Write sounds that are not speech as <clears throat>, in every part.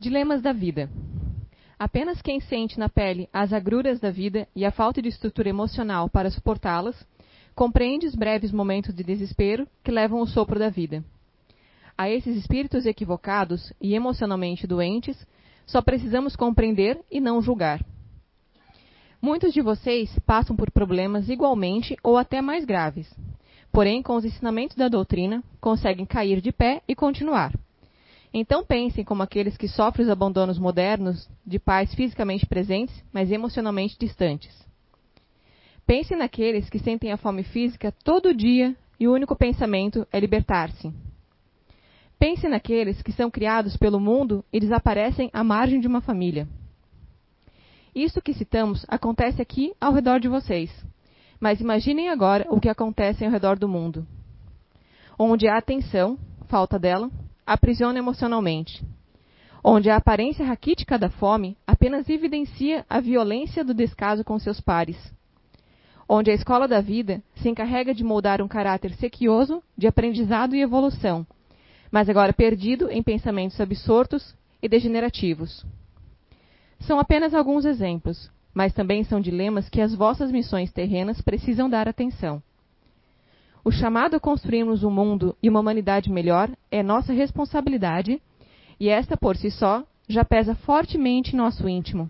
Dilemas da vida. Apenas quem sente na pele as agruras da vida e a falta de estrutura emocional para suportá-las, compreende os breves momentos de desespero que levam o sopro da vida. A esses espíritos equivocados e emocionalmente doentes, só precisamos compreender e não julgar. Muitos de vocês passam por problemas igualmente ou até mais graves. Porém, com os ensinamentos da doutrina, conseguem cair de pé e continuar. Então pensem como aqueles que sofrem os abandonos modernos de pais fisicamente presentes, mas emocionalmente distantes. Pensem naqueles que sentem a fome física todo dia e o único pensamento é libertar-se. Pensem naqueles que são criados pelo mundo e desaparecem à margem de uma família. Isto que citamos acontece aqui ao redor de vocês. Mas imaginem agora o que acontece ao redor do mundo. Onde há atenção, falta dela, aprisiona emocionalmente. Onde a aparência raquítica da fome apenas evidencia a violência do descaso com seus pares. Onde a escola da vida se encarrega de moldar um caráter sequioso de aprendizado e evolução, mas agora perdido em pensamentos absortos e degenerativos. São apenas alguns exemplos, mas também são dilemas que as vossas missões terrenas precisam dar atenção. O chamado a construirmos um mundo e uma humanidade melhor é nossa responsabilidade, e esta por si só já pesa fortemente em nosso íntimo.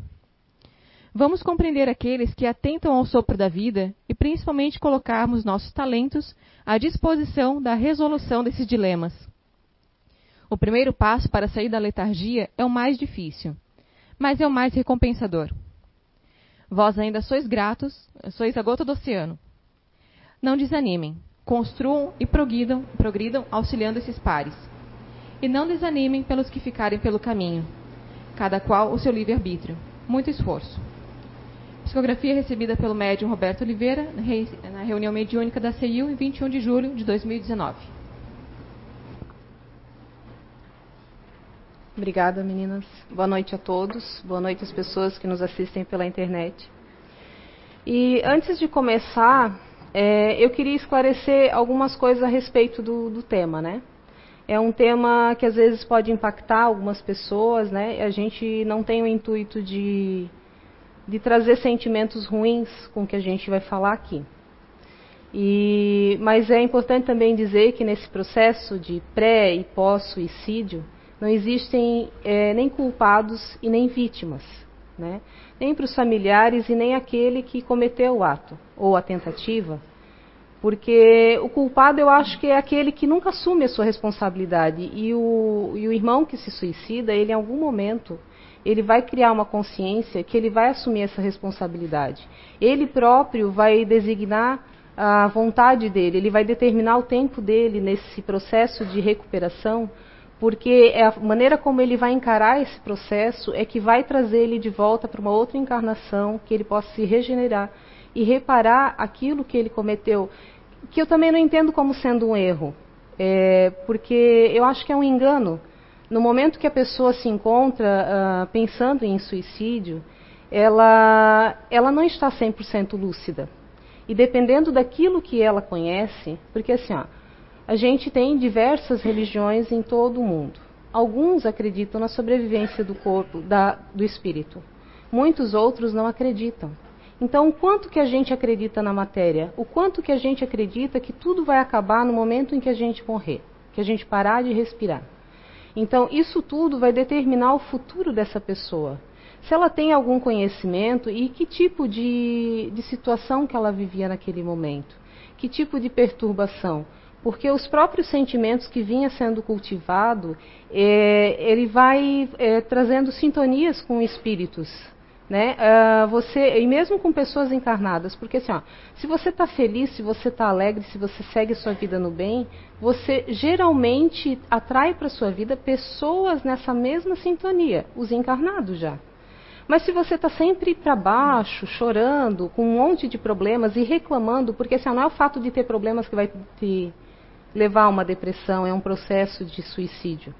Vamos compreender aqueles que atentam ao sopro da vida e principalmente colocarmos nossos talentos à disposição da resolução desses dilemas. O primeiro passo para sair da letargia é o mais difícil, mas é o mais recompensador. Vós ainda sois gratos, sois a gota do oceano. Não desanimem, construam e progridam, progridam auxiliando esses pares. E não desanimem pelos que ficarem pelo caminho, cada qual o seu livre-arbítrio. Muito esforço. Psicografia recebida pelo médium Roberto Oliveira na reunião mediúnica da CEIU em 21 de julho de 2019. Obrigada, meninas. Boa noite a todos. Boa noite às pessoas que nos assistem pela internet. E antes de começar, é, eu queria esclarecer algumas coisas a respeito do, do, tema, né? É um tema que às vezes pode impactar algumas pessoas, né? A gente não tem o intuito de, de trazer sentimentos ruins com o que a gente vai falar aqui. E, mas é importante também dizer que nesse processo de pré e pós-suicídio não existem é, nem culpados e nem vítimas, né? nem para os familiares e nem aquele que cometeu o ato ou a tentativa, porque o culpado eu acho que é aquele que nunca assume a sua responsabilidade e o, e o irmão que se suicida, ele em algum momento ele vai criar uma consciência que ele vai assumir essa responsabilidade. Ele próprio vai designar a vontade dele, ele vai determinar o tempo dele nesse processo de recuperação porque é a maneira como ele vai encarar esse processo é que vai trazer ele de volta para uma outra encarnação, que ele possa se regenerar e reparar aquilo que ele cometeu, que eu também não entendo como sendo um erro, é, porque eu acho que é um engano. No momento que a pessoa se encontra uh, pensando em suicídio, ela, ela não está 100% lúcida. E dependendo daquilo que ela conhece, porque assim, ó, a gente tem diversas religiões em todo o mundo. Alguns acreditam na sobrevivência do corpo, da, do espírito. Muitos outros não acreditam. Então, o quanto que a gente acredita na matéria? O quanto que a gente acredita que tudo vai acabar no momento em que a gente morrer, que a gente parar de respirar? Então, isso tudo vai determinar o futuro dessa pessoa. Se ela tem algum conhecimento e que tipo de, de situação que ela vivia naquele momento, que tipo de perturbação porque os próprios sentimentos que vinha sendo cultivado, é, ele vai é, trazendo sintonias com espíritos, né? Uh, você e mesmo com pessoas encarnadas, porque assim, ó, se você está feliz, se você está alegre, se você segue sua vida no bem, você geralmente atrai para sua vida pessoas nessa mesma sintonia, os encarnados já. Mas se você está sempre para baixo, chorando, com um monte de problemas e reclamando, porque assim, não é o fato de ter problemas que vai te levar a uma depressão, é um processo de suicídio.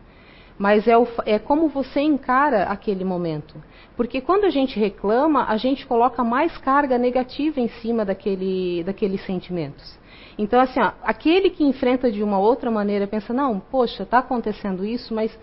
Mas é, o, é como você encara aquele momento. Porque quando a gente reclama, a gente coloca mais carga negativa em cima daquele, daqueles sentimentos. Então, assim, ó, aquele que enfrenta de uma outra maneira pensa: não, poxa, está acontecendo isso, mas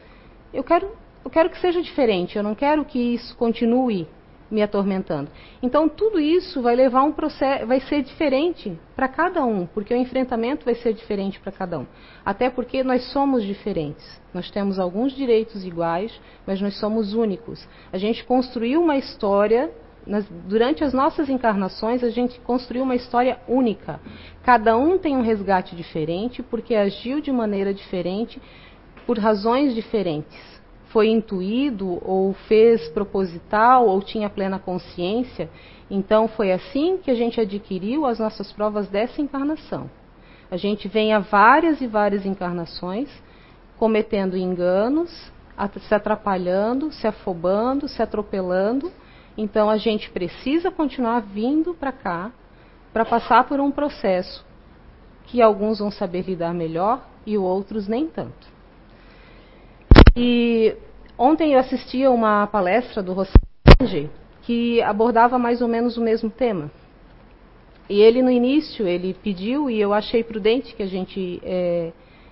eu quero eu quero que seja diferente, eu não quero que isso continue me atormentando. Então tudo isso vai levar um processo, vai ser diferente para cada um, porque o enfrentamento vai ser diferente para cada um. Até porque nós somos diferentes. Nós temos alguns direitos iguais, mas nós somos únicos. A gente construiu uma história nas, durante as nossas encarnações, a gente construiu uma história única. Cada um tem um resgate diferente, porque agiu de maneira diferente, por razões diferentes foi intuído ou fez proposital ou tinha plena consciência. Então foi assim que a gente adquiriu as nossas provas dessa encarnação. A gente vem a várias e várias encarnações cometendo enganos, se atrapalhando, se afobando, se atropelando. Então a gente precisa continuar vindo para cá para passar por um processo que alguns vão saber lidar melhor e outros nem tanto. E ontem eu assisti a uma palestra do Rossenge que abordava mais ou menos o mesmo tema. E ele no início ele pediu e eu achei prudente que a gente é,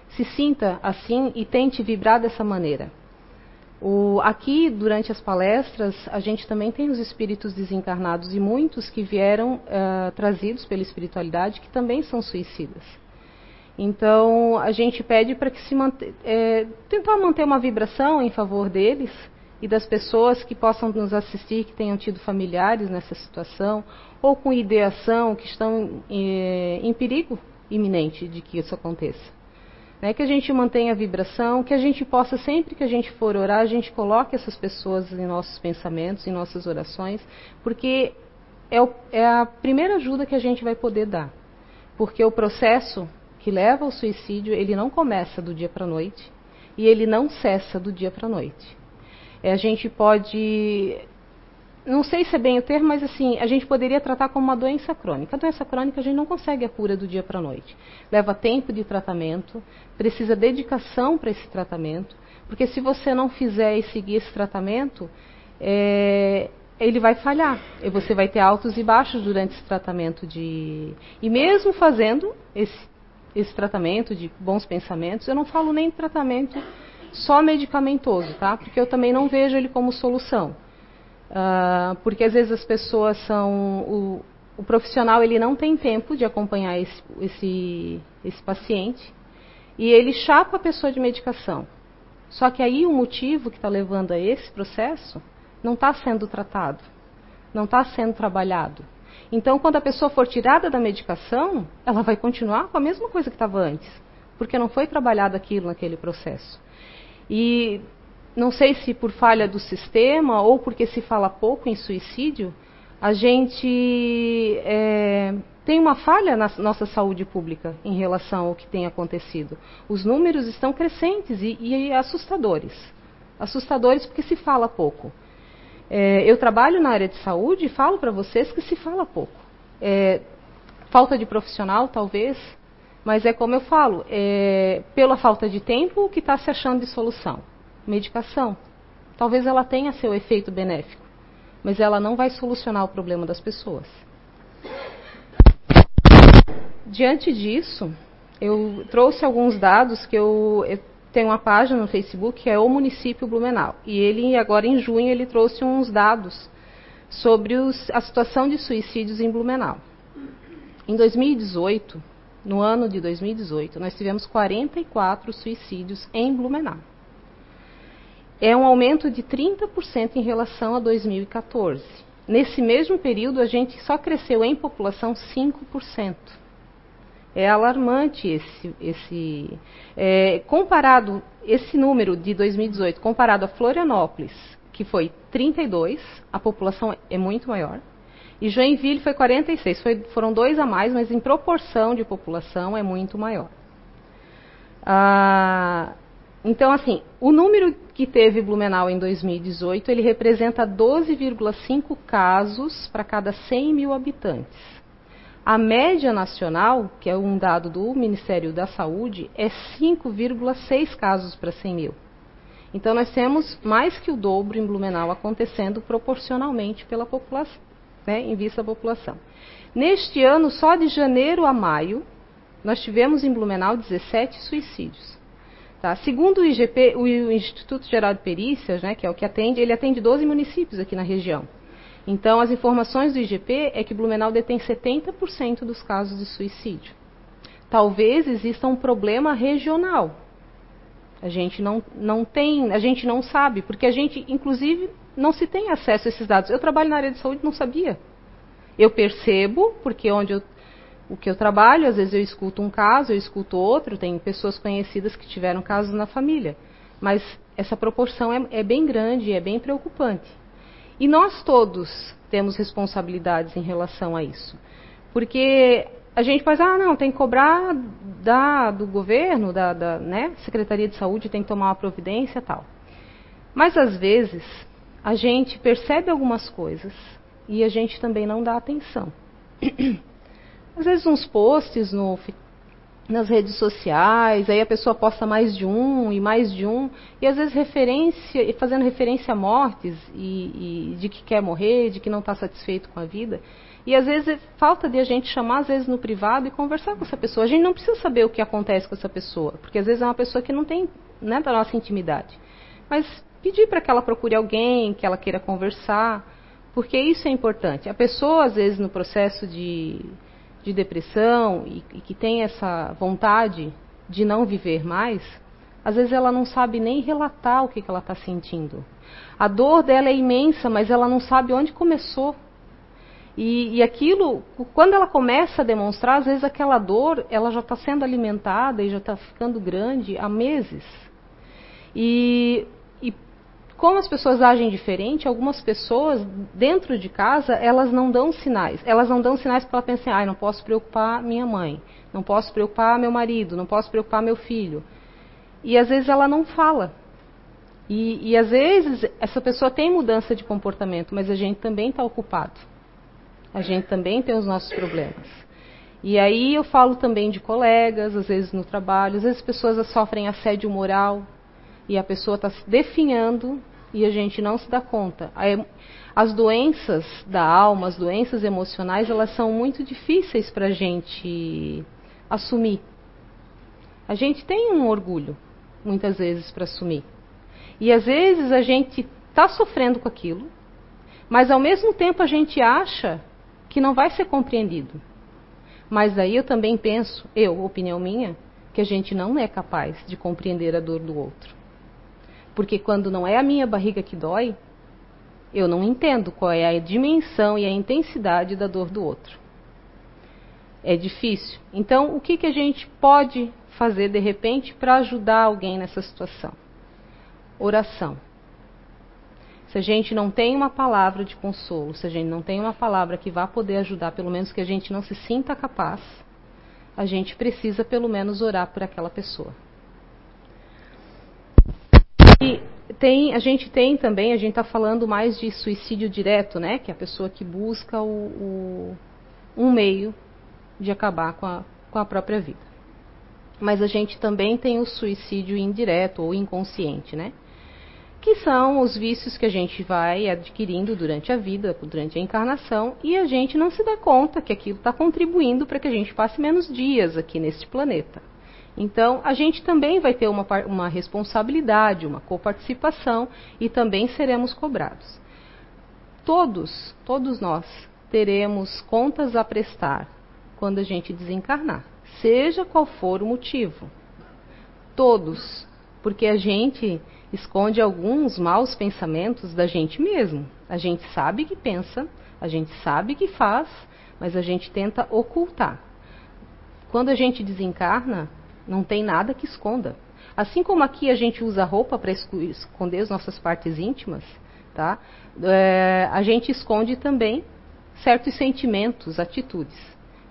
se sinta assim e tente vibrar dessa maneira. O, aqui, durante as palestras, a gente também tem os espíritos desencarnados e muitos que vieram uh, trazidos pela espiritualidade que também são suicidas. Então, a gente pede para que se mante é, tentar manter uma vibração em favor deles e das pessoas que possam nos assistir, que tenham tido familiares nessa situação, ou com ideação, que estão é, em perigo iminente de que isso aconteça. Né? Que a gente mantenha a vibração, que a gente possa, sempre que a gente for orar, a gente coloque essas pessoas em nossos pensamentos, em nossas orações, porque é, o, é a primeira ajuda que a gente vai poder dar. Porque o processo que leva ao suicídio, ele não começa do dia para a noite e ele não cessa do dia para a noite. É, a gente pode, não sei se é bem o termo, mas assim, a gente poderia tratar como uma doença crônica. A doença crônica a gente não consegue a cura do dia para a noite. Leva tempo de tratamento, precisa dedicação para esse tratamento, porque se você não fizer e seguir esse tratamento, é, ele vai falhar. E você vai ter altos e baixos durante esse tratamento de. E mesmo fazendo esse esse tratamento de bons pensamentos. Eu não falo nem tratamento só medicamentoso, tá? Porque eu também não vejo ele como solução. Uh, porque às vezes as pessoas são. O, o, profissional ele não tem tempo de acompanhar esse, esse, esse paciente e ele chapa a pessoa de medicação. Só que aí o motivo que está levando a esse processo não está sendo tratado, não está sendo trabalhado. Então, quando a pessoa for tirada da medicação, ela vai continuar com a mesma coisa que estava antes, porque não foi trabalhado aquilo naquele processo. E não sei se por falha do sistema ou porque se fala pouco em suicídio, a gente é, tem uma falha na nossa saúde pública em relação ao que tem acontecido. Os números estão crescentes e, e assustadores. Assustadores porque se fala pouco. É, eu trabalho na área de saúde e falo para vocês que se fala pouco. É, falta de profissional, talvez, mas é como eu falo, é, pela falta de tempo, o que está se achando de solução? Medicação. Talvez ela tenha seu efeito benéfico, mas ela não vai solucionar o problema das pessoas. Diante disso, eu trouxe alguns dados que eu, eu tem uma página no Facebook que é o município Blumenau. E ele agora em junho ele trouxe uns dados sobre os, a situação de suicídios em Blumenau. Em 2018, no ano de 2018, nós tivemos 44 suicídios em Blumenau. É um aumento de 30% em relação a 2014. Nesse mesmo período, a gente só cresceu em população 5%. É alarmante esse, esse é, comparado esse número de 2018 comparado a Florianópolis, que foi 32, a população é muito maior. E Joinville foi 46, foi, foram dois a mais, mas em proporção de população é muito maior. Ah, então, assim, o número que teve Blumenau em 2018, ele representa 12,5 casos para cada 100 mil habitantes. A média nacional, que é um dado do Ministério da Saúde, é 5,6 casos para 100 mil. Então, nós temos mais que o dobro em Blumenau acontecendo proporcionalmente pela população, né, em vista da população. Neste ano, só de janeiro a maio, nós tivemos em Blumenau 17 suicídios. Tá? Segundo o IGP, o Instituto Geral de Perícias, né, que é o que atende, ele atende 12 municípios aqui na região. Então, as informações do IGP é que Blumenau detém 70% dos casos de suicídio. Talvez exista um problema regional. A gente não, não tem, a gente não sabe, porque a gente, inclusive, não se tem acesso a esses dados. Eu trabalho na área de saúde, não sabia. Eu percebo, porque onde eu o que eu trabalho, às vezes eu escuto um caso, eu escuto outro, tem pessoas conhecidas que tiveram casos na família. Mas essa proporção é, é bem grande, é bem preocupante. E nós todos temos responsabilidades em relação a isso. Porque a gente faz, ah, não, tem que cobrar da, do governo, da, da né, Secretaria de Saúde, tem que tomar uma providência tal. Mas às vezes a gente percebe algumas coisas e a gente também não dá atenção. <clears throat> às vezes uns posts no, nas redes sociais, aí a pessoa posta mais de um e mais de um, e às vezes referência, fazendo referência a mortes e, e de que quer morrer, de que não está satisfeito com a vida. E às vezes falta de a gente chamar, às vezes no privado e conversar com essa pessoa. A gente não precisa saber o que acontece com essa pessoa, porque às vezes é uma pessoa que não tem né, da nossa intimidade. Mas pedir para que ela procure alguém, que ela queira conversar, porque isso é importante. A pessoa, às vezes, no processo de de depressão e, e que tem essa vontade de não viver mais, às vezes ela não sabe nem relatar o que, que ela está sentindo. A dor dela é imensa, mas ela não sabe onde começou. E, e, aquilo, quando ela começa a demonstrar, às vezes aquela dor, ela já está sendo alimentada e já está ficando grande há meses. E como as pessoas agem diferente, algumas pessoas dentro de casa elas não dão sinais. Elas não dão sinais para ela pensar, ah, não posso preocupar minha mãe, não posso preocupar meu marido, não posso preocupar meu filho. E às vezes ela não fala. E, e às vezes essa pessoa tem mudança de comportamento, mas a gente também está ocupado. A gente também tem os nossos problemas. E aí eu falo também de colegas, às vezes no trabalho, às vezes pessoas sofrem assédio moral e a pessoa está se definhando e a gente não se dá conta. As doenças da alma, as doenças emocionais, elas são muito difíceis para a gente assumir. A gente tem um orgulho, muitas vezes, para assumir. E às vezes a gente está sofrendo com aquilo, mas ao mesmo tempo a gente acha que não vai ser compreendido. Mas aí eu também penso, eu, opinião minha, que a gente não é capaz de compreender a dor do outro. Porque quando não é a minha barriga que dói, eu não entendo qual é a dimensão e a intensidade da dor do outro. É difícil. Então, o que, que a gente pode fazer de repente para ajudar alguém nessa situação? Oração. Se a gente não tem uma palavra de consolo, se a gente não tem uma palavra que vá poder ajudar, pelo menos que a gente não se sinta capaz, a gente precisa pelo menos orar por aquela pessoa. E tem, a gente tem também, a gente está falando mais de suicídio direto, né? Que é a pessoa que busca o, o, um meio de acabar com a, com a própria vida. Mas a gente também tem o suicídio indireto ou inconsciente, né? Que são os vícios que a gente vai adquirindo durante a vida, durante a encarnação, e a gente não se dá conta que aquilo está contribuindo para que a gente passe menos dias aqui neste planeta. Então, a gente também vai ter uma, uma responsabilidade, uma coparticipação e também seremos cobrados. Todos, todos nós, teremos contas a prestar quando a gente desencarnar, seja qual for o motivo. Todos, porque a gente esconde alguns maus pensamentos da gente mesmo. A gente sabe que pensa, a gente sabe que faz, mas a gente tenta ocultar. Quando a gente desencarna, não tem nada que esconda. Assim como aqui a gente usa roupa para esconder as nossas partes íntimas, tá? É, a gente esconde também certos sentimentos, atitudes.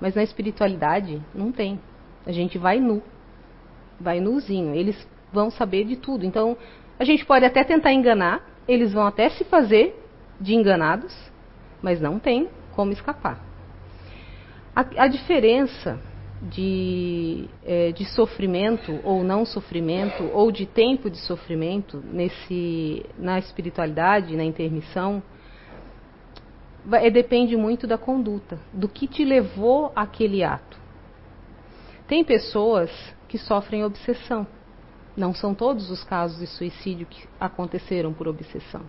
Mas na espiritualidade não tem. A gente vai nu, vai nuzinho. Eles vão saber de tudo. Então a gente pode até tentar enganar, eles vão até se fazer de enganados, mas não tem como escapar. A, a diferença de, é, de sofrimento ou não sofrimento, ou de tempo de sofrimento nesse, na espiritualidade, na intermissão, é, depende muito da conduta, do que te levou àquele ato. Tem pessoas que sofrem obsessão. Não são todos os casos de suicídio que aconteceram por obsessão.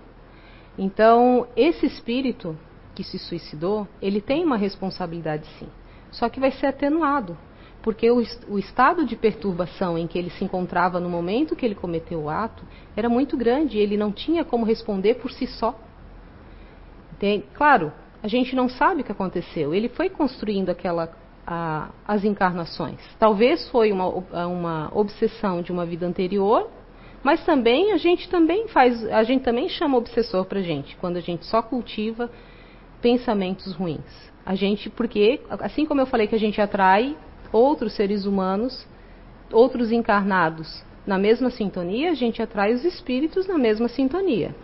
Então, esse espírito que se suicidou, ele tem uma responsabilidade sim. Só que vai ser atenuado, porque o, o, estado de perturbação em que ele se encontrava no momento que ele cometeu o ato era muito grande, ele não tinha como responder por si só. Claro, a gente não sabe o que aconteceu. Ele foi construindo aquela a, as encarnações. Talvez foi uma, uma obsessão de uma vida anterior, mas também a gente também faz, a gente também chama obsessor para gente quando a gente só cultiva pensamentos ruins. A gente, porque assim como eu falei que a gente atrai outros seres humanos, outros encarnados na mesma sintonia, a gente atrai os espíritos na mesma sintonia.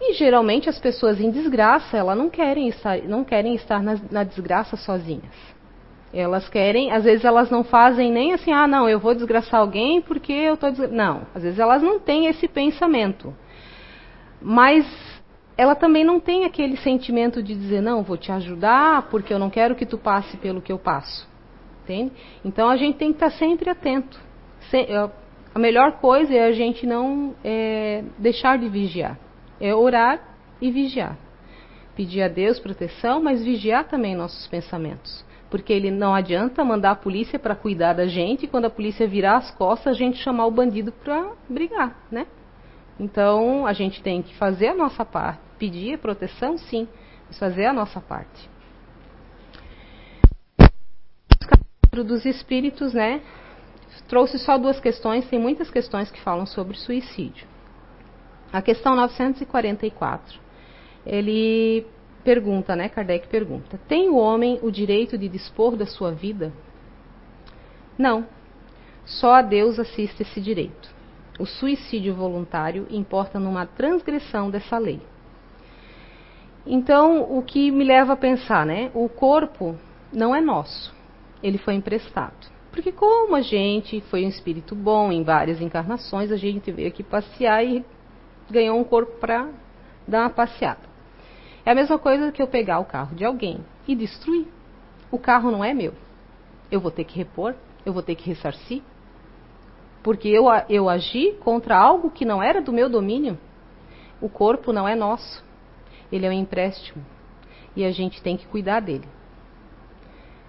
E geralmente as pessoas em desgraça, elas não querem estar, não querem estar na, na desgraça sozinhas. Elas querem, às vezes elas não fazem nem assim, ah, não, eu vou desgraçar alguém porque eu estou. Não, às vezes elas não têm esse pensamento. Mas ela também não tem aquele sentimento de dizer, não, vou te ajudar porque eu não quero que tu passe pelo que eu passo. Entende? Então a gente tem que estar sempre atento. A melhor coisa é a gente não é, deixar de vigiar é orar e vigiar. Pedir a Deus proteção, mas vigiar também nossos pensamentos. Porque ele não adianta mandar a polícia para cuidar da gente e quando a polícia virar as costas, a gente chamar o bandido para brigar, né? Então, a gente tem que fazer a nossa parte. Pedir proteção, sim, mas fazer a nossa parte. Dos espíritos, né? Trouxe só duas questões, tem muitas questões que falam sobre suicídio. A questão 944. Ele pergunta, né? Kardec pergunta: Tem o homem o direito de dispor da sua vida? Não. Só a Deus assiste esse direito. O suicídio voluntário importa numa transgressão dessa lei. Então, o que me leva a pensar, né? O corpo não é nosso, ele foi emprestado. Porque como a gente foi um espírito bom em várias encarnações, a gente veio aqui passear e ganhou um corpo para dar uma passeada. É a mesma coisa que eu pegar o carro de alguém e destruir. O carro não é meu. Eu vou ter que repor, eu vou ter que ressarcir. Porque eu, eu agi contra algo que não era do meu domínio. O corpo não é nosso. Ele é um empréstimo. E a gente tem que cuidar dele.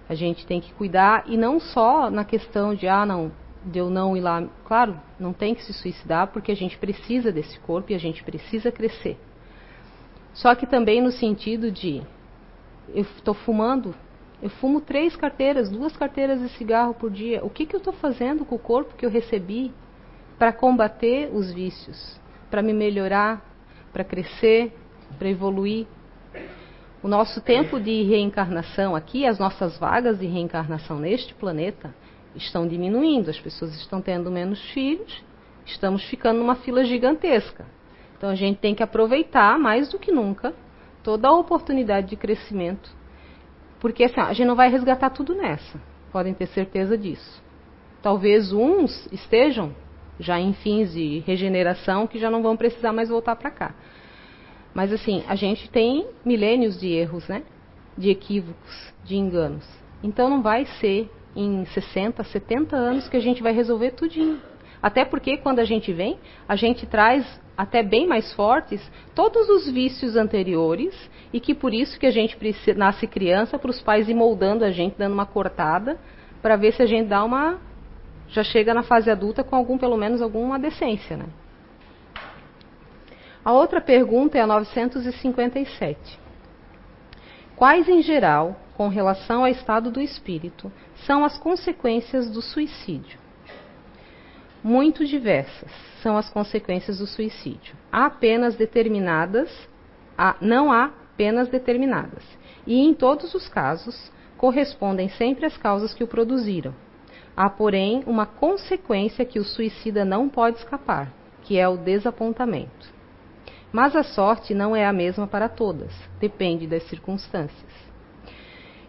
A gente tem que cuidar, e não só na questão de, ah, não, de eu não ir lá. Claro, não tem que se suicidar porque a gente precisa desse corpo e a gente precisa crescer. Só que também no sentido de eu estou fumando, eu fumo três carteiras, duas carteiras de cigarro por dia. O que, que eu estou fazendo com o corpo que eu recebi para combater os vícios, para me melhorar, para crescer, para evoluir? O nosso tempo de reencarnação aqui, as nossas vagas de reencarnação neste planeta, estão diminuindo, as pessoas estão tendo menos filhos, estamos ficando numa fila gigantesca. Então a gente tem que aproveitar mais do que nunca toda a oportunidade de crescimento, porque assim, a gente não vai resgatar tudo nessa, podem ter certeza disso. Talvez uns estejam já em fins de regeneração que já não vão precisar mais voltar para cá. Mas assim, a gente tem milênios de erros, né? De equívocos, de enganos. Então não vai ser em 60, 70 anos que a gente vai resolver tudinho. Até porque quando a gente vem, a gente traz até bem mais fortes todos os vícios anteriores e que por isso que a gente nasce criança para os pais ir moldando a gente, dando uma cortada para ver se a gente dá uma já chega na fase adulta com algum pelo menos alguma decência, né? A outra pergunta é a 957. Quais em geral com relação ao estado do espírito são as consequências do suicídio. Muito diversas são as consequências do suicídio. Há penas determinadas, há, não há penas determinadas. E em todos os casos, correspondem sempre às causas que o produziram. Há, porém, uma consequência que o suicida não pode escapar, que é o desapontamento. Mas a sorte não é a mesma para todas, depende das circunstâncias.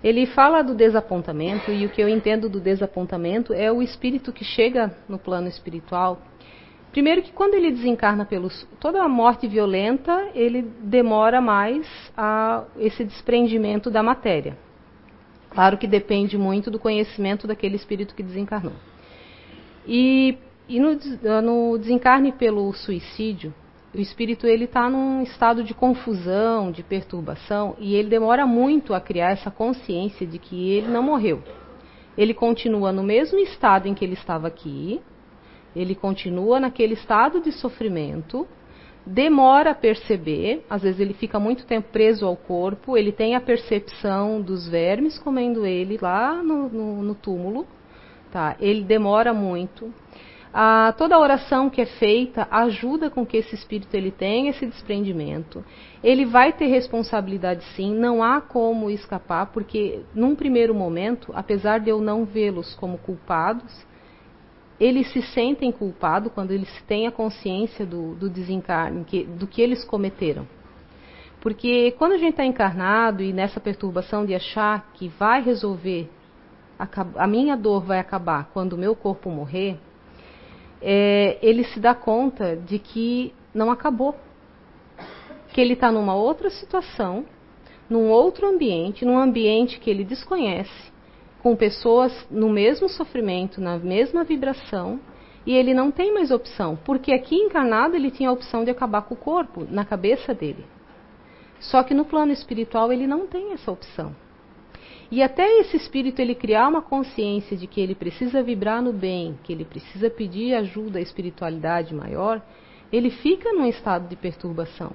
Ele fala do desapontamento e o que eu entendo do desapontamento é o espírito que chega no plano espiritual. Primeiro que quando ele desencarna pelos toda a morte violenta, ele demora mais a esse desprendimento da matéria. Claro que depende muito do conhecimento daquele espírito que desencarnou. E e no, no desencarne pelo suicídio, o espírito ele está num estado de confusão, de perturbação, e ele demora muito a criar essa consciência de que ele não morreu. Ele continua no mesmo estado em que ele estava aqui, ele continua naquele estado de sofrimento, demora a perceber, às vezes ele fica muito tempo preso ao corpo, ele tem a percepção dos vermes comendo ele lá no, no, no túmulo, tá? Ele demora muito. Ah, toda a oração que é feita ajuda com que esse espírito ele tenha esse desprendimento. Ele vai ter responsabilidade sim, não há como escapar, porque num primeiro momento, apesar de eu não vê-los como culpados, eles se sentem culpados quando eles têm a consciência do, do desencarne, que, do que eles cometeram. Porque quando a gente está encarnado e nessa perturbação de achar que vai resolver, a, a minha dor vai acabar quando o meu corpo morrer, é, ele se dá conta de que não acabou. Que ele está numa outra situação, num outro ambiente, num ambiente que ele desconhece, com pessoas no mesmo sofrimento, na mesma vibração, e ele não tem mais opção, porque aqui encarnado ele tinha a opção de acabar com o corpo, na cabeça dele. Só que no plano espiritual ele não tem essa opção. E até esse espírito ele criar uma consciência de que ele precisa vibrar no bem, que ele precisa pedir ajuda à espiritualidade maior, ele fica num estado de perturbação.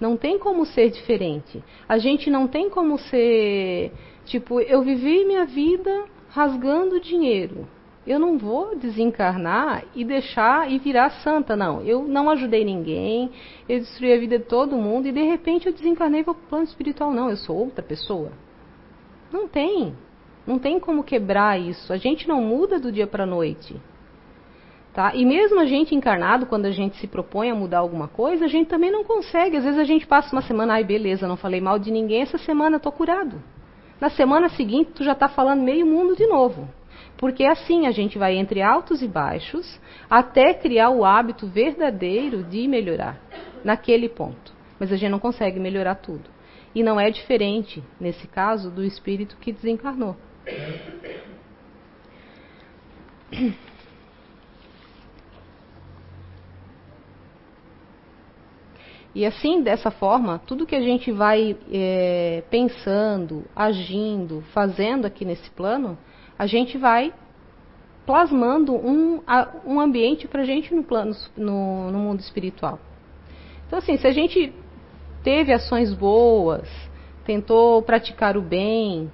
Não tem como ser diferente. A gente não tem como ser Tipo, eu vivi minha vida rasgando dinheiro. Eu não vou desencarnar e deixar e virar santa, não. Eu não ajudei ninguém, eu destruí a vida de todo mundo e de repente eu desencarnei para o plano espiritual. Não, eu sou outra pessoa. Não tem. Não tem como quebrar isso. A gente não muda do dia para a noite. Tá? E mesmo a gente encarnado, quando a gente se propõe a mudar alguma coisa, a gente também não consegue. Às vezes a gente passa uma semana, ai beleza, não falei mal de ninguém, essa semana tô curado. Na semana seguinte, tu já está falando meio mundo de novo. Porque assim a gente vai entre altos e baixos até criar o hábito verdadeiro de melhorar naquele ponto. Mas a gente não consegue melhorar tudo. E não é diferente, nesse caso, do espírito que desencarnou. E assim, dessa forma, tudo que a gente vai é, pensando, agindo, fazendo aqui nesse plano, a gente vai plasmando um, um ambiente para a gente no, plano, no, no mundo espiritual. Então, assim, se a gente teve ações boas, tentou praticar o bem,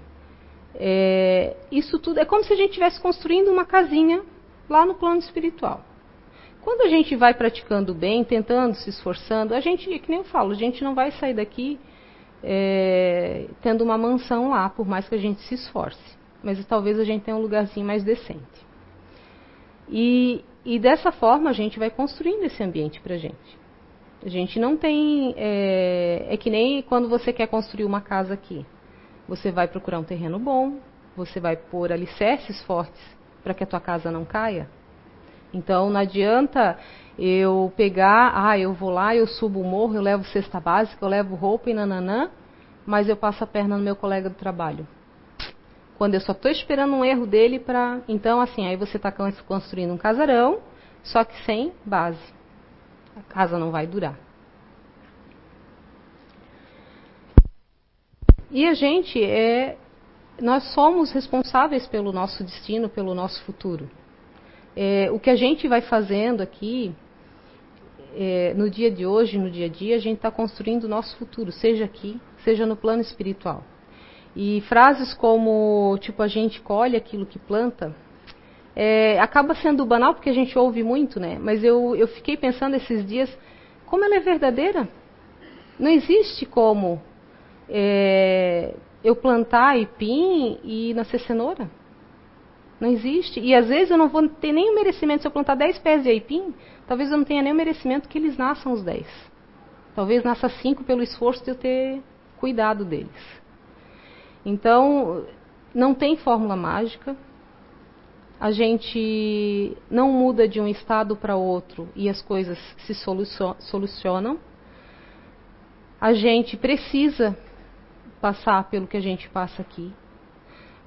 é, isso tudo é como se a gente estivesse construindo uma casinha lá no plano espiritual. Quando a gente vai praticando bem, tentando, se esforçando, a gente, que nem eu falo, a gente não vai sair daqui é, tendo uma mansão lá, por mais que a gente se esforce. Mas talvez a gente tenha um lugarzinho mais decente. E, e dessa forma a gente vai construindo esse ambiente para a gente. A gente não tem. É, é que nem quando você quer construir uma casa aqui. Você vai procurar um terreno bom, você vai pôr alicerces fortes para que a tua casa não caia. Então não adianta eu pegar, ah, eu vou lá, eu subo o morro, eu levo cesta básica, eu levo roupa e nananã, mas eu passo a perna no meu colega do trabalho. Quando eu só estou esperando um erro dele para. Então, assim, aí você está construindo um casarão, só que sem base. A casa não vai durar. E a gente é. Nós somos responsáveis pelo nosso destino, pelo nosso futuro. É, o que a gente vai fazendo aqui, é, no dia de hoje, no dia a dia, a gente está construindo o nosso futuro, seja aqui, seja no plano espiritual. E frases como, tipo, a gente colhe aquilo que planta, é, acaba sendo banal porque a gente ouve muito, né? Mas eu, eu fiquei pensando esses dias, como ela é verdadeira? Não existe como é, eu plantar aipim e nascer cenoura. Não existe. E às vezes eu não vou ter nem o merecimento. Se eu plantar 10 pés de aipim, talvez eu não tenha nem o merecimento que eles nasçam os 10. Talvez nasça 5 pelo esforço de eu ter cuidado deles. Então, não tem fórmula mágica. A gente não muda de um estado para outro e as coisas se solucionam. A gente precisa passar pelo que a gente passa aqui.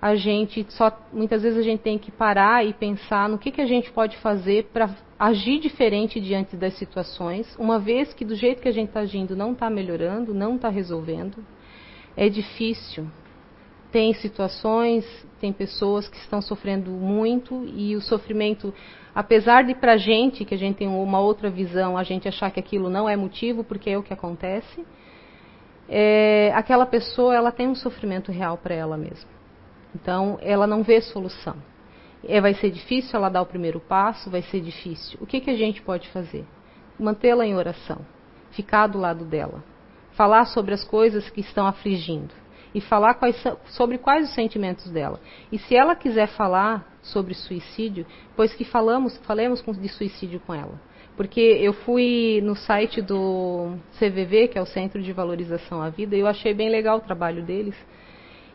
a gente só muitas vezes a gente tem que parar e pensar no que, que a gente pode fazer para agir diferente diante das situações, uma vez que do jeito que a gente está agindo não está melhorando, não está resolvendo, é difícil. Tem situações, tem pessoas que estão sofrendo muito e o sofrimento, apesar de para a gente, que a gente tem uma outra visão, a gente achar que aquilo não é motivo, porque é o que acontece, é, aquela pessoa ela tem um sofrimento real para ela mesma. Então, ela não vê solução. É, vai ser difícil ela dar o primeiro passo, vai ser difícil. O que, que a gente pode fazer? Mantê-la em oração, ficar do lado dela, falar sobre as coisas que estão afligindo e falar quais, sobre quais os sentimentos dela. E se ela quiser falar sobre suicídio, pois que falamos, falemos de suicídio com ela. Porque eu fui no site do CVV, que é o Centro de Valorização à Vida, e eu achei bem legal o trabalho deles.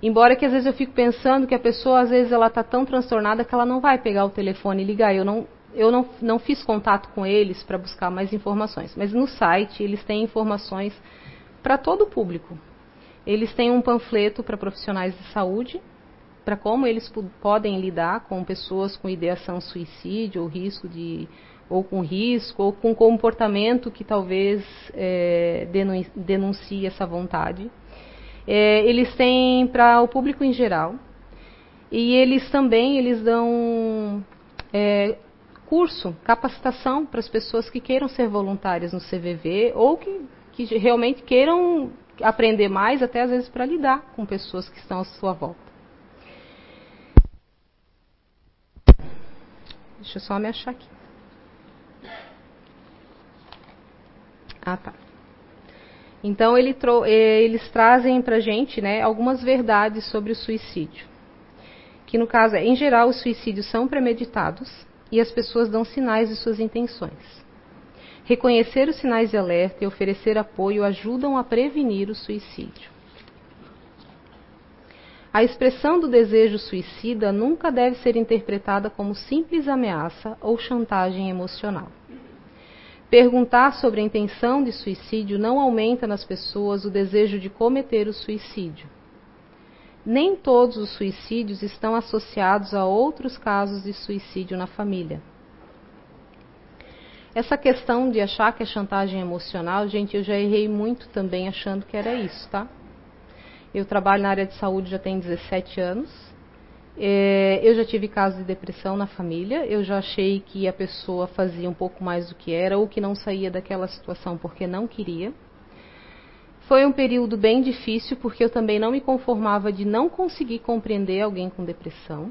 Embora que às vezes eu fico pensando que a pessoa, às vezes, ela está tão transtornada que ela não vai pegar o telefone e ligar. Eu não, eu não, não fiz contato com eles para buscar mais informações. Mas no site eles têm informações para todo o público. Eles têm um panfleto para profissionais de saúde, para como eles podem lidar com pessoas com ideação suicídio ou risco de ou com risco ou com comportamento que talvez é, denuncie essa vontade. É, eles têm para o público em geral. E eles também eles dão é, curso, capacitação para as pessoas que queiram ser voluntárias no CVV ou que, que realmente queiram aprender mais, até às vezes para lidar com pessoas que estão à sua volta. Deixa eu só me achar aqui. Ah, tá. Então ele eh, eles trazem para a gente né, algumas verdades sobre o suicídio. Que no caso é, em geral, os suicídios são premeditados e as pessoas dão sinais de suas intenções. Reconhecer os sinais de alerta e oferecer apoio ajudam a prevenir o suicídio. A expressão do desejo suicida nunca deve ser interpretada como simples ameaça ou chantagem emocional. Perguntar sobre a intenção de suicídio não aumenta nas pessoas o desejo de cometer o suicídio. Nem todos os suicídios estão associados a outros casos de suicídio na família. Essa questão de achar que é chantagem emocional, gente, eu já errei muito também achando que era isso, tá? Eu trabalho na área de saúde já tem 17 anos é, eu já tive casos de depressão na família, eu já achei que a pessoa fazia um pouco mais do que era ou que não saía daquela situação porque não queria. Foi um período bem difícil porque eu também não me conformava de não conseguir compreender alguém com depressão.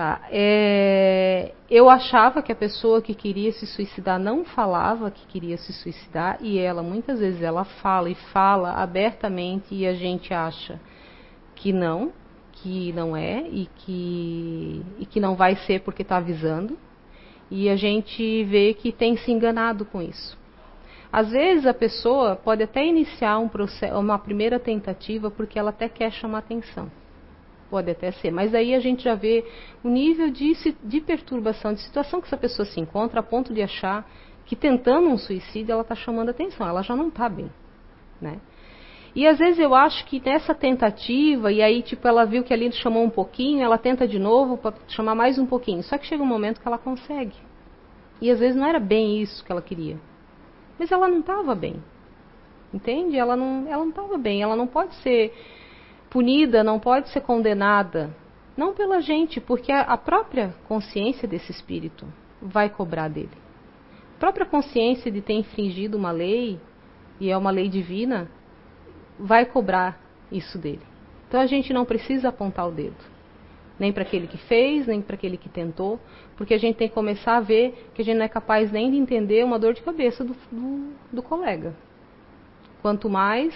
Tá. É, eu achava que a pessoa que queria se suicidar não falava que queria se suicidar e ela muitas vezes ela fala e fala abertamente e a gente acha que não, que não é e que, e que não vai ser porque está avisando. E a gente vê que tem se enganado com isso. Às vezes a pessoa pode até iniciar um processo, uma primeira tentativa porque ela até quer chamar atenção. Pode até ser, mas aí a gente já vê o nível de, de perturbação, de situação que essa pessoa se encontra a ponto de achar que tentando um suicídio ela está chamando atenção, ela já não está bem. Né? E às vezes eu acho que nessa tentativa, e aí tipo ela viu que ali chamou um pouquinho, ela tenta de novo para chamar mais um pouquinho. Só que chega um momento que ela consegue. E às vezes não era bem isso que ela queria. Mas ela não estava bem. Entende? Ela não ela não estava bem, ela não pode ser punida, não pode ser condenada, não pela gente, porque a, própria consciência desse espírito vai cobrar dele. A própria consciência de ter infringido uma lei, e é uma lei divina, vai cobrar isso dele. Então a gente não precisa apontar o dedo, nem para aquele que fez, nem para aquele que tentou, porque a gente tem que começar a ver que a gente não é capaz nem de entender uma dor de cabeça do, do, do colega. Quanto mais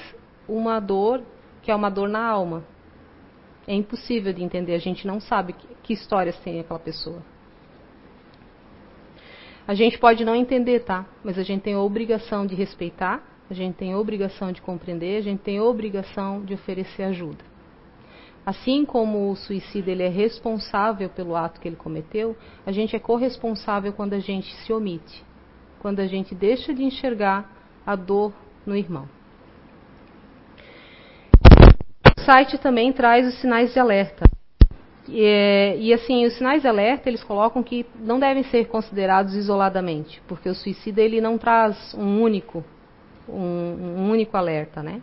uma dor que é uma dor na alma. É impossível de entender, a gente não sabe que, que histórias tem aquela pessoa. A gente pode não entender, tá? Mas a gente tem a obrigação de respeitar a gente tem a obrigação de compreender, a gente tem a obrigação de oferecer ajuda. Assim como o suicida ele é responsável pelo ato que ele cometeu, a gente é corresponsável quando a gente se omite, quando a gente deixa de enxergar a dor no irmão. Site também traz os sinais de alerta. E, e, assim, os sinais de alerta eles colocam que não devem ser considerados isoladamente, porque o suicida ele não traz um único, um, um único alerta, né?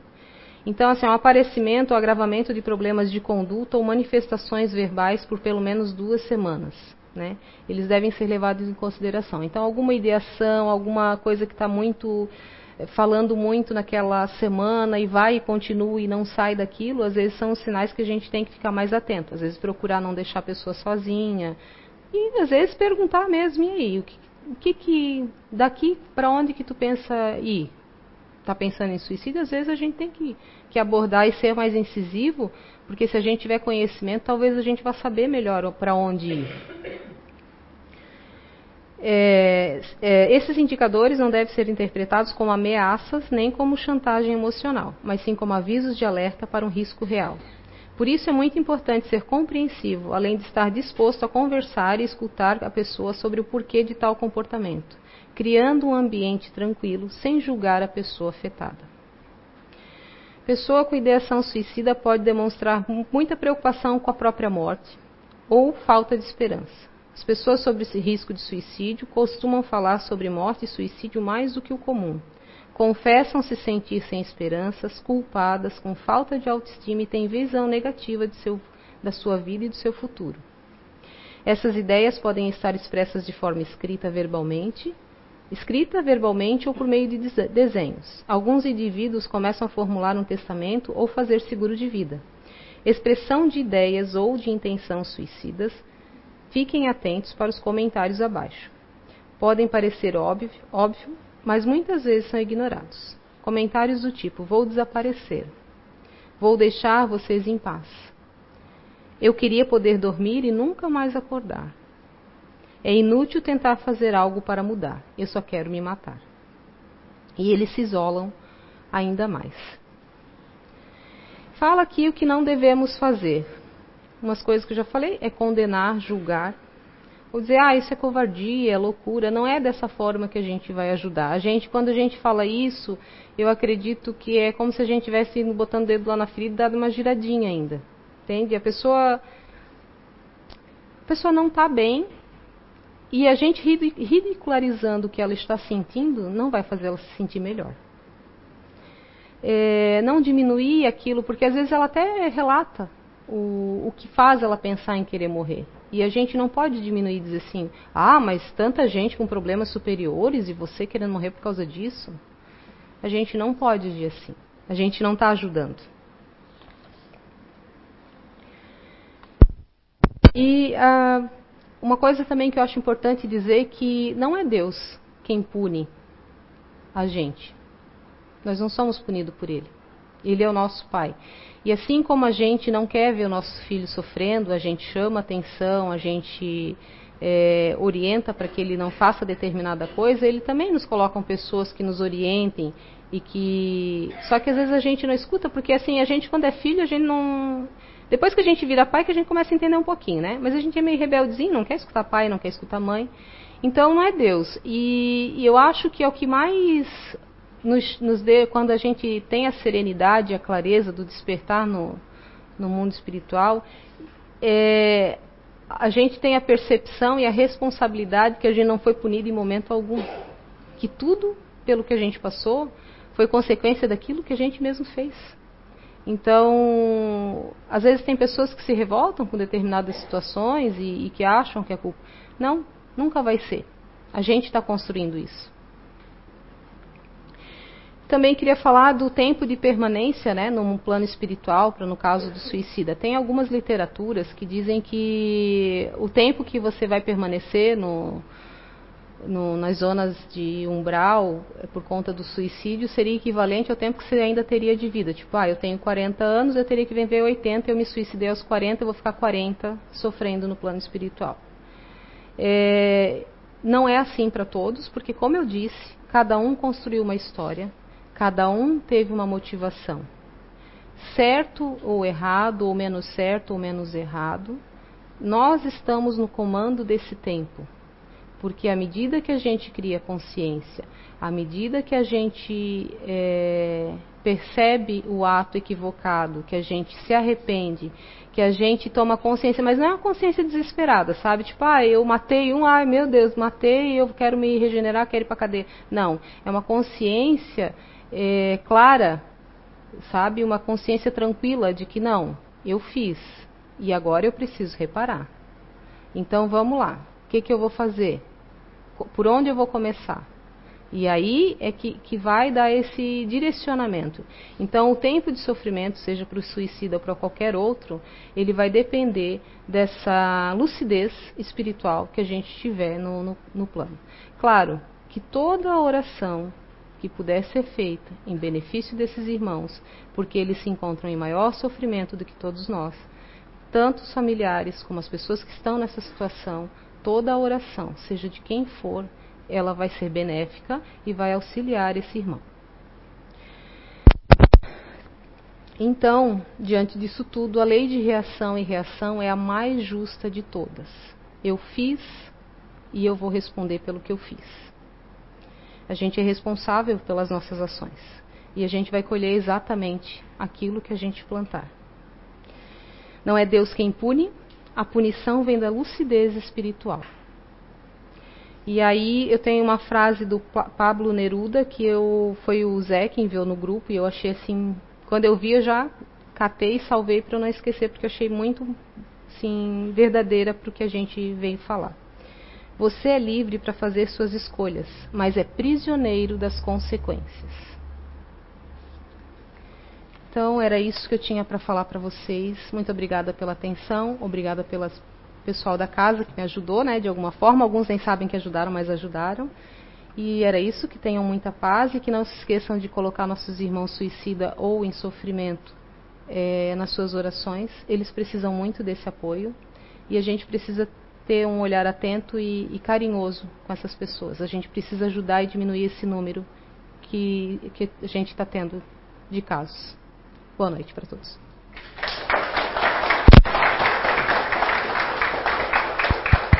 Então, assim, um aparecimento ou agravamento de problemas de conduta ou manifestações verbais por pelo menos duas semanas, né? Eles devem ser levados em consideração. Então, alguma ideação, alguma coisa que está muito falando muito naquela semana e vai e continua e não sai daquilo, às vezes são os sinais que a gente tem que ficar mais atento. Às vezes procurar não deixar a pessoa sozinha e às vezes perguntar mesmo, e aí, o que, o que, que daqui para onde que tu pensa ir? Está pensando em suicídio? Às vezes a gente tem que, que abordar e ser mais incisivo, porque se a gente tiver conhecimento, talvez a gente vá saber melhor para onde ir. É, é, esses indicadores não devem ser interpretados como ameaças nem como chantagem emocional, mas sim como avisos de alerta para um risco real. Por isso é muito importante ser compreensivo, além de estar disposto a conversar e escutar a pessoa sobre o porquê de tal comportamento, criando um ambiente tranquilo sem julgar a pessoa afetada. Pessoa com ideação suicida pode demonstrar muita preocupação com a própria morte ou falta de esperança. As pessoas sobre esse risco de suicídio costumam falar sobre morte e suicídio mais do que o comum. Confessam se sentir sem esperanças, culpadas, com falta de autoestima e têm visão negativa seu, da sua vida e do seu futuro. Essas ideias podem estar expressas de forma escrita verbalmente, escrita verbalmente ou por meio de desenhos. Alguns indivíduos começam a formular um testamento ou fazer seguro de vida. Expressão de ideias ou de intenção suicidas Fiquem atentos para os comentários abaixo. Podem parecer óbvio, óbvio, mas muitas vezes são ignorados. Comentários do tipo: Vou desaparecer. Vou deixar vocês em paz. Eu queria poder dormir e nunca mais acordar. É inútil tentar fazer algo para mudar. Eu só quero me matar. E eles se isolam ainda mais. Fala aqui o que não devemos fazer umas coisas que eu já falei, é condenar, julgar. Ou dizer, ah, isso é covardia, é loucura. Não é dessa forma que a gente vai ajudar. A gente, quando a gente fala isso, eu acredito que é como se a gente estivesse botando o dedo lá na ferida e dado uma giradinha ainda. Entende? A pessoa. A pessoa não está bem. E a gente ridicularizando o que ela está sentindo não vai fazer ela se sentir melhor. É, não diminuir aquilo, porque às vezes ela até relata o, o que faz ela pensar em querer morrer. E a gente não pode diminuir e dizer assim: ah, mas tanta gente com problemas superiores e você querendo morrer por causa disso. A gente não pode dizer assim. A gente não está ajudando. E uh, uma coisa também que eu acho importante dizer que não é Deus quem pune a gente. Nós não somos punidos por Ele. Ele é o nosso Pai. E assim como a gente não quer ver o nosso filho sofrendo, a gente chama atenção, a gente é, orienta para que ele não faça determinada coisa, ele também nos coloca pessoas que nos orientem e que. Só que às vezes a gente não escuta, porque assim, a gente quando é filho, a gente não. Depois que a gente vira pai, que a gente começa a entender um pouquinho, né? Mas a gente é meio rebeldezinho, não quer escutar pai, não quer escutar mãe. Então não é Deus. E, e eu acho que é o que mais nos, nos dê, quando a gente tem a serenidade, a clareza do despertar no, no mundo espiritual, é, a gente tem a percepção e a responsabilidade que a gente não foi punido em momento algum. Que tudo pelo que a gente passou foi consequência daquilo que a gente mesmo fez. Então, às vezes tem pessoas que se revoltam com determinadas situações e, e que acham que é culpa. Não, nunca vai ser. A gente está construindo isso. Também queria falar do tempo de permanência, né, num plano espiritual, para no caso do suicida. Tem algumas literaturas que dizem que o tempo que você vai permanecer no, no, nas zonas de umbral é, por conta do suicídio seria equivalente ao tempo que você ainda teria de vida. Tipo, ah, eu tenho 40 anos, eu teria que viver 80, eu me suicidei aos 40, eu vou ficar 40 sofrendo no plano espiritual. É, não é assim para todos, porque, como eu disse, cada um construiu uma história, Cada um teve uma motivação. Certo ou errado, ou menos certo ou menos errado, nós estamos no comando desse tempo. Porque à medida que a gente cria consciência, à medida que a gente é, percebe o ato equivocado, que a gente se arrepende, que a gente toma consciência, mas não é uma consciência desesperada, sabe? Tipo, ah, eu matei um, ai meu Deus, matei, eu quero me regenerar, quero ir para cadeia. Não, é uma consciência é, clara, sabe? Uma consciência tranquila de que não, eu fiz e agora eu preciso reparar. Então vamos lá, o que, que eu vou fazer? Por onde eu vou começar? E aí é que, que vai dar esse direcionamento. Então, o tempo de sofrimento, seja para o suicida ou para qualquer outro, ele vai depender dessa lucidez espiritual que a gente tiver no, no, no plano. Claro que toda oração que puder ser feita em benefício desses irmãos, porque eles se encontram em maior sofrimento do que todos nós, tanto os familiares como as pessoas que estão nessa situação, toda a oração, seja de quem for, ela vai ser benéfica e vai auxiliar esse irmão. Então, diante disso tudo, a lei de reação e reação é a mais justa de todas. Eu fiz e eu vou responder pelo que eu fiz. A gente é responsável pelas nossas ações e a gente vai colher exatamente aquilo que a gente plantar. Não é Deus quem pune, a punição vem da lucidez espiritual. E aí eu tenho uma frase do Pablo Neruda que eu foi o Zé que enviou no grupo e eu achei assim, quando eu vi eu já catei e salvei para eu não esquecer porque eu achei muito assim verdadeira para o que a gente veio falar. Você é livre para fazer suas escolhas, mas é prisioneiro das consequências. Então era isso que eu tinha para falar para vocês. Muito obrigada pela atenção, obrigada pelas pessoal da casa que me ajudou, né, de alguma forma. Alguns nem sabem que ajudaram, mas ajudaram. E era isso, que tenham muita paz e que não se esqueçam de colocar nossos irmãos suicida ou em sofrimento é, nas suas orações. Eles precisam muito desse apoio e a gente precisa ter um olhar atento e, e carinhoso com essas pessoas. A gente precisa ajudar e diminuir esse número que, que a gente está tendo de casos. Boa noite para todos.